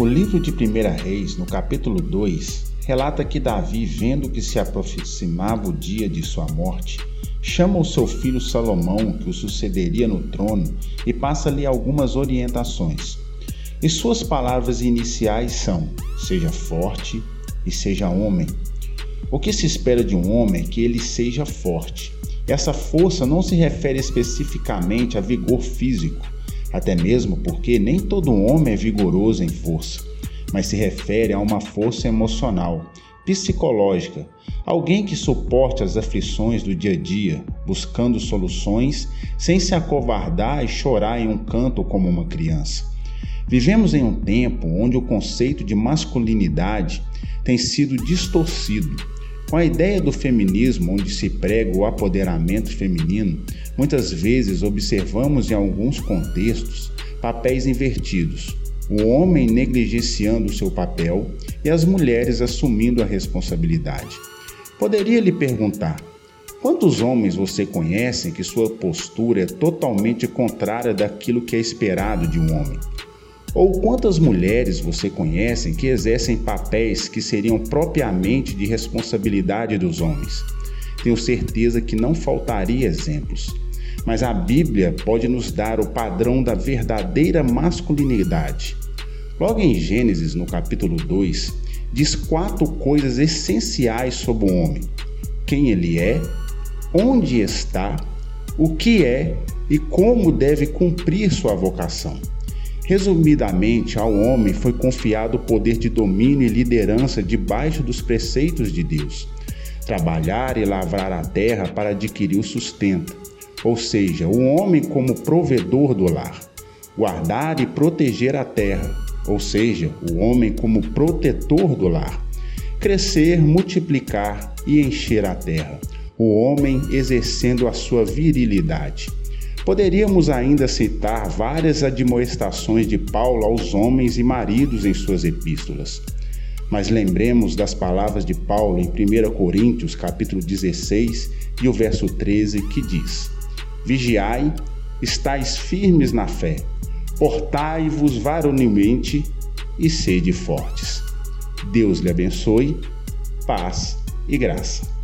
O livro de 1 Reis, no capítulo 2, relata que Davi, vendo que se aproximava o dia de sua morte, chama o seu filho Salomão, que o sucederia no trono, e passa-lhe algumas orientações. E suas palavras iniciais são: seja forte e seja homem. O que se espera de um homem é que ele seja forte. Essa força não se refere especificamente a vigor físico, até mesmo porque nem todo homem é vigoroso em força, mas se refere a uma força emocional, psicológica, alguém que suporte as aflições do dia a dia, buscando soluções sem se acovardar e chorar em um canto como uma criança. Vivemos em um tempo onde o conceito de masculinidade tem sido distorcido com a ideia do feminismo, onde se prega o apoderamento feminino, muitas vezes observamos em alguns contextos papéis invertidos. O homem negligenciando seu papel e as mulheres assumindo a responsabilidade. Poderia lhe perguntar: quantos homens você conhece que sua postura é totalmente contrária daquilo que é esperado de um homem? Ou quantas mulheres você conhece que exercem papéis que seriam propriamente de responsabilidade dos homens? Tenho certeza que não faltaria exemplos. Mas a Bíblia pode nos dar o padrão da verdadeira masculinidade. Logo em Gênesis, no capítulo 2, diz quatro coisas essenciais sobre o homem: quem ele é, onde está, o que é e como deve cumprir sua vocação. Resumidamente, ao homem foi confiado o poder de domínio e liderança debaixo dos preceitos de Deus. Trabalhar e lavrar a terra para adquirir o sustento, ou seja, o homem como provedor do lar. Guardar e proteger a terra, ou seja, o homem como protetor do lar. Crescer, multiplicar e encher a terra, o homem exercendo a sua virilidade. Poderíamos ainda citar várias admoestações de Paulo aos homens e maridos em suas epístolas. Mas lembremos das palavras de Paulo em 1 Coríntios, capítulo 16, e o verso 13, que diz: Vigiai, estáis firmes na fé, portai-vos varonilmente e sede fortes. Deus lhe abençoe, paz e graça.